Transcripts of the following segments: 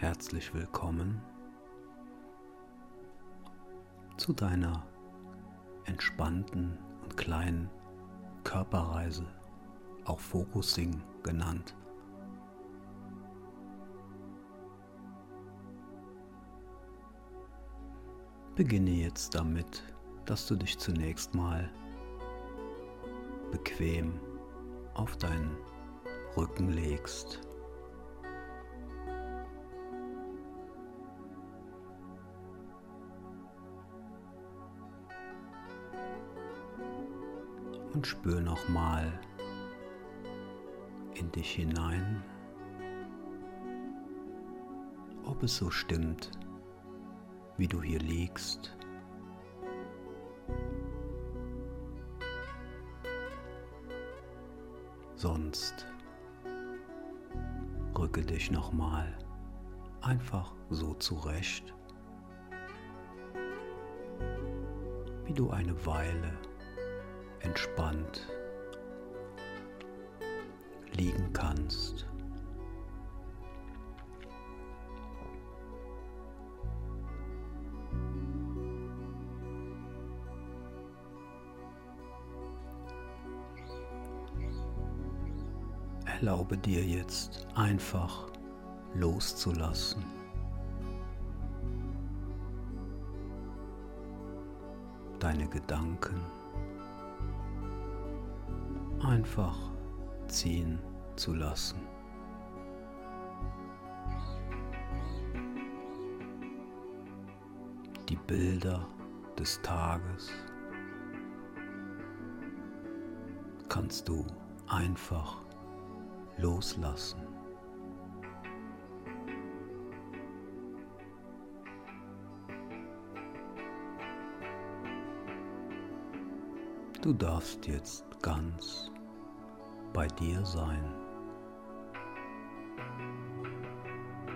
herzlich willkommen zu deiner entspannten und kleinen Körperreise, auch Focusing genannt. Beginne jetzt damit, dass du dich zunächst mal bequem auf deinen Rücken legst. Und spür nochmal in dich hinein, ob es so stimmt, wie du hier liegst. Sonst rücke dich nochmal einfach so zurecht, wie du eine Weile entspannt liegen kannst. Erlaube dir jetzt einfach loszulassen. Deine Gedanken einfach ziehen zu lassen. Die Bilder des Tages kannst du einfach loslassen. Du darfst jetzt ganz bei dir sein,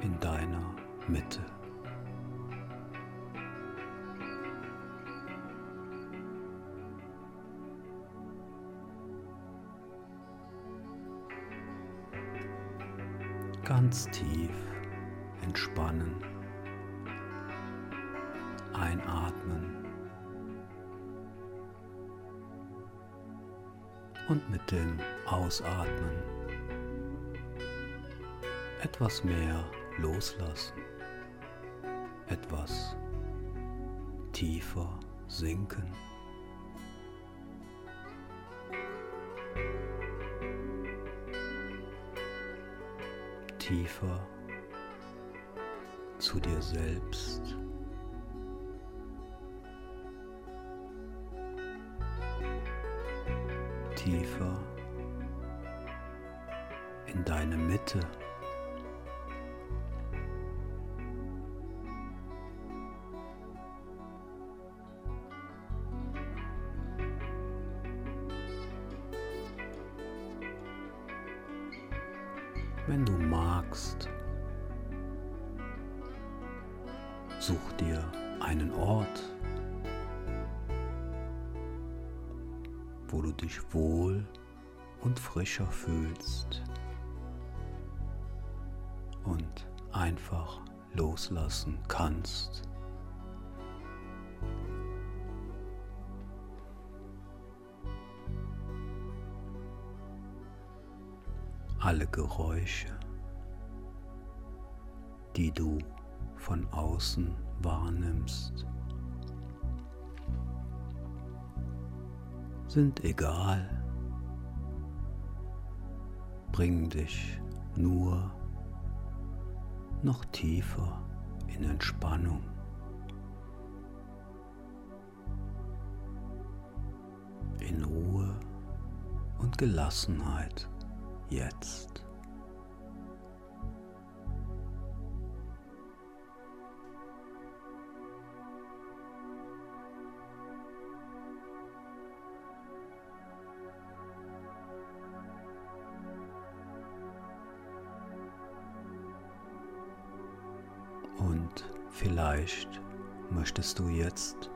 in deiner Mitte. Ganz tief entspannen, einatmen. Und mit dem Ausatmen etwas mehr loslassen, etwas tiefer sinken. Tiefer zu dir selbst. In deine Mitte. Wenn du magst, such dir einen Ort, wo du dich wohl und frischer fühlst einfach loslassen kannst. Alle Geräusche, die du von außen wahrnimmst, sind egal, bringen dich nur noch tiefer in Entspannung. In Ruhe und Gelassenheit jetzt. Vielleicht möchtest du jetzt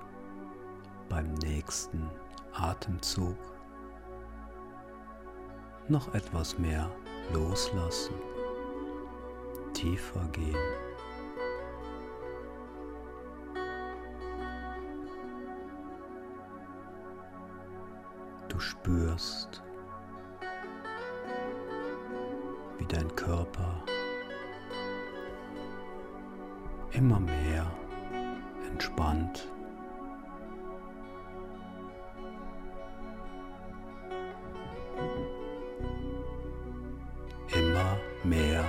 beim nächsten Atemzug noch etwas mehr loslassen, tiefer gehen. Du spürst, wie dein Körper immer mehr entspannt. Immer mehr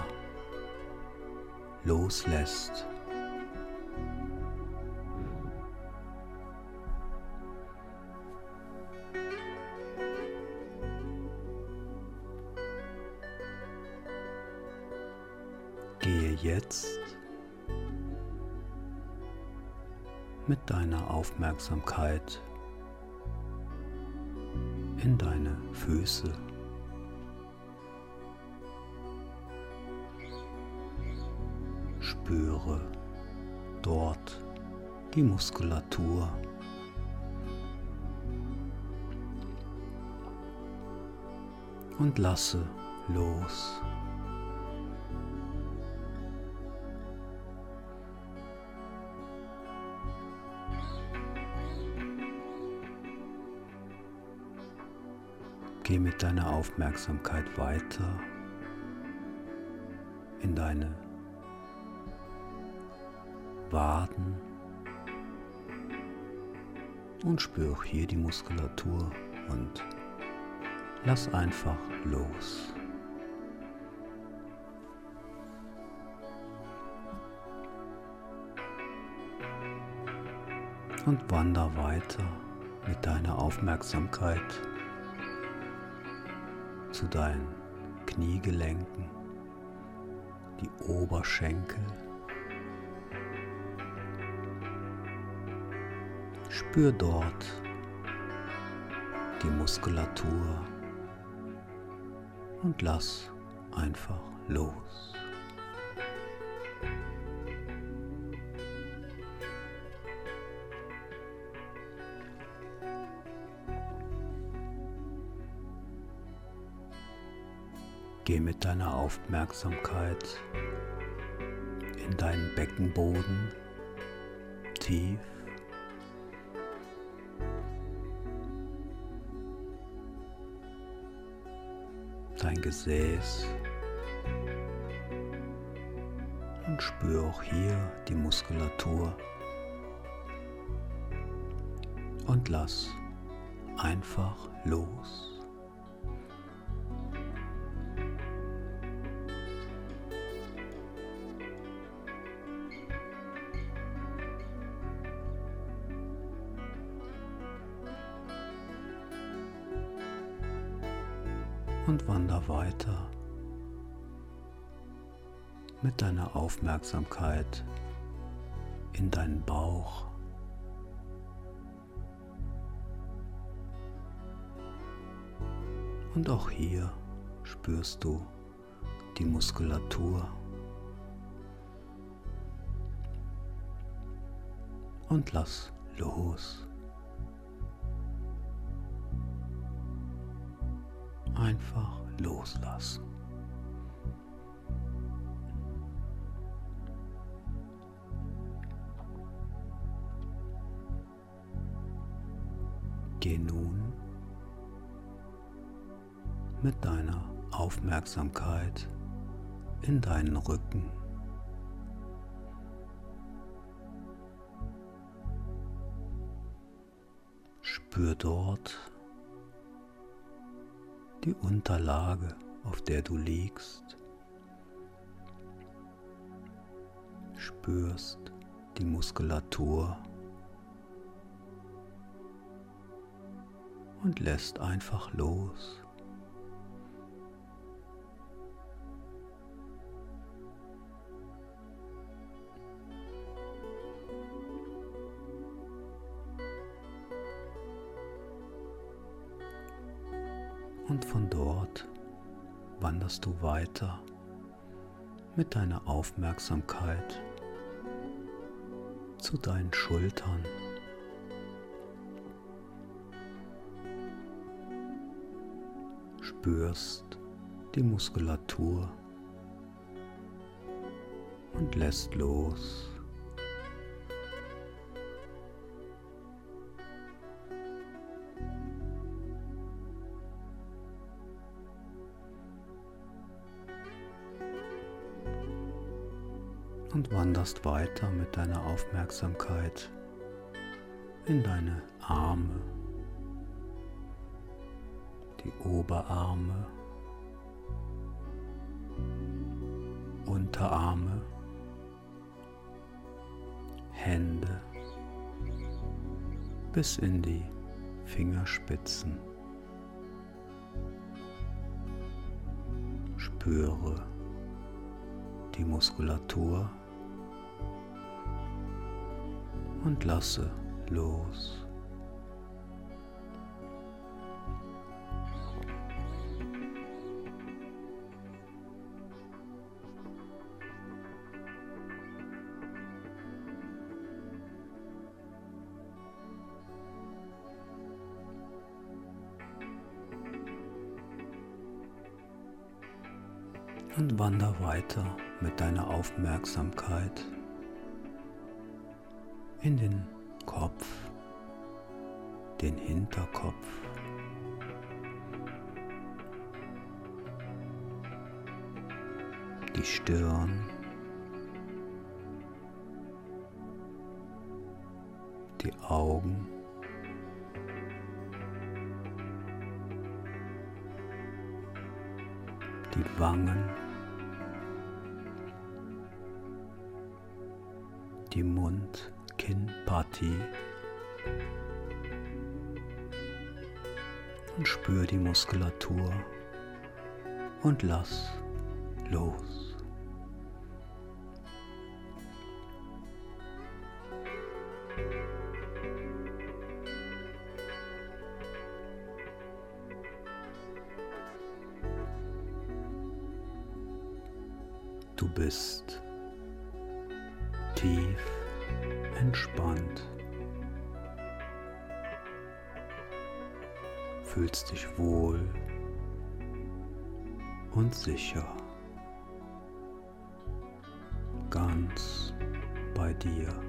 loslässt. Gehe jetzt mit deiner Aufmerksamkeit in deine Füße. Spüre dort die Muskulatur. Und lasse los. Geh mit deiner Aufmerksamkeit weiter in deine Waden und spür auch hier die Muskulatur und lass einfach los. Und wander weiter mit deiner Aufmerksamkeit zu deinen Kniegelenken, die Oberschenkel. Spür dort die Muskulatur und lass einfach los. Geh mit deiner Aufmerksamkeit in deinen Beckenboden tief. Dein Gesäß und spür auch hier die Muskulatur und lass einfach los. Und wander weiter mit deiner Aufmerksamkeit in deinen Bauch. Und auch hier spürst du die Muskulatur. Und lass los. Loslassen. Geh nun mit deiner Aufmerksamkeit in deinen Rücken. Spür dort die Unterlage, auf der du liegst. Spürst die Muskulatur und lässt einfach los. Und von dort wanderst du weiter mit deiner Aufmerksamkeit zu deinen Schultern. Spürst die Muskulatur und lässt los. Wanderst weiter mit deiner Aufmerksamkeit in deine Arme, die Oberarme, Unterarme, Hände bis in die Fingerspitzen. Spüre die Muskulatur und lasse los. und wander weiter mit deiner Aufmerksamkeit in den Kopf, den Hinterkopf. Die Stirn, die Augen, die Wangen, die Mund-Kinn-Partie und spür die Muskulatur und lass los. Du bist tief entspannt. Fühlst dich wohl und sicher. Ganz bei dir.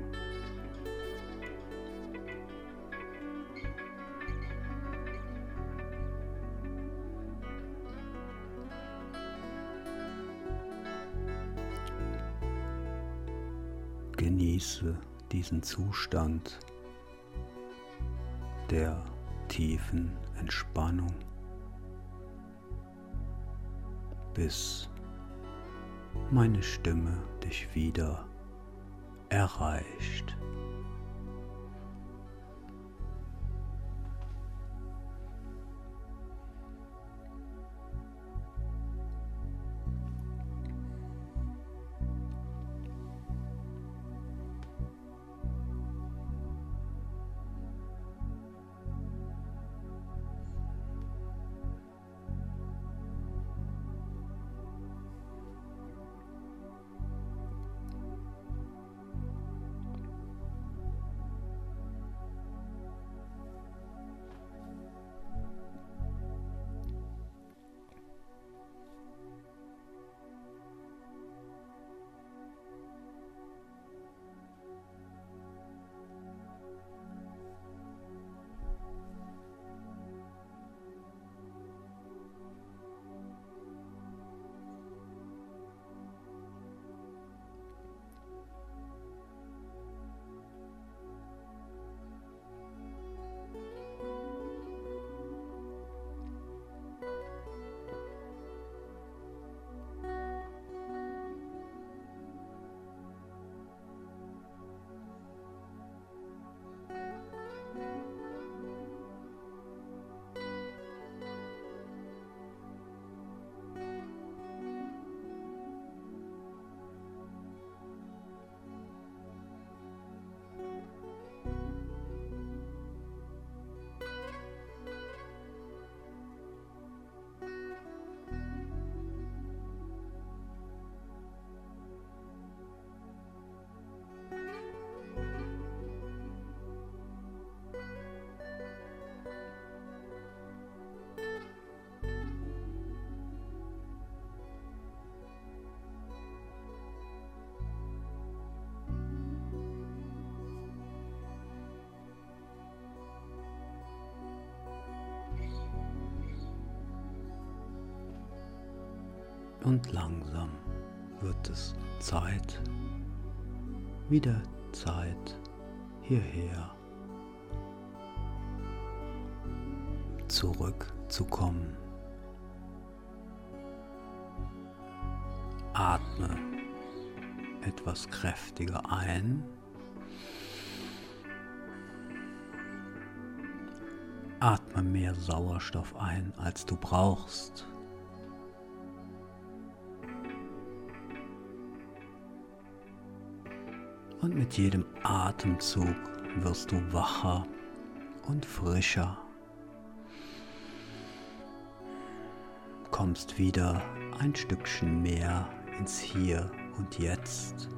Diesen Zustand der tiefen Entspannung, bis meine Stimme dich wieder erreicht. Und langsam wird es Zeit wieder Zeit hierher zurückzukommen. Atme etwas kräftiger ein. Atme mehr Sauerstoff ein, als du brauchst. Und mit jedem Atemzug wirst du wacher und frischer. Kommst wieder ein Stückchen mehr ins Hier und Jetzt.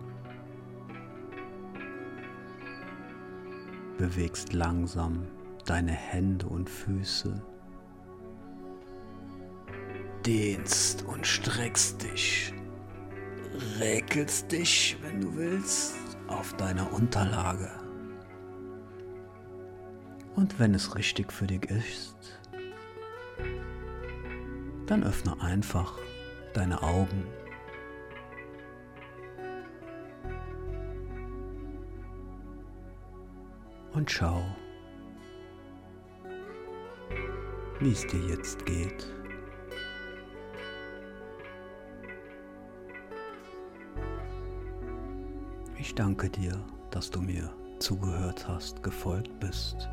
Bewegst langsam deine Hände und Füße. Dehnst und streckst dich. Räkelst dich, wenn du willst, auf deiner Unterlage. Und wenn es richtig für dich ist, dann öffne einfach deine Augen. Und schau, wie es dir jetzt geht. Ich danke dir, dass du mir zugehört hast, gefolgt bist.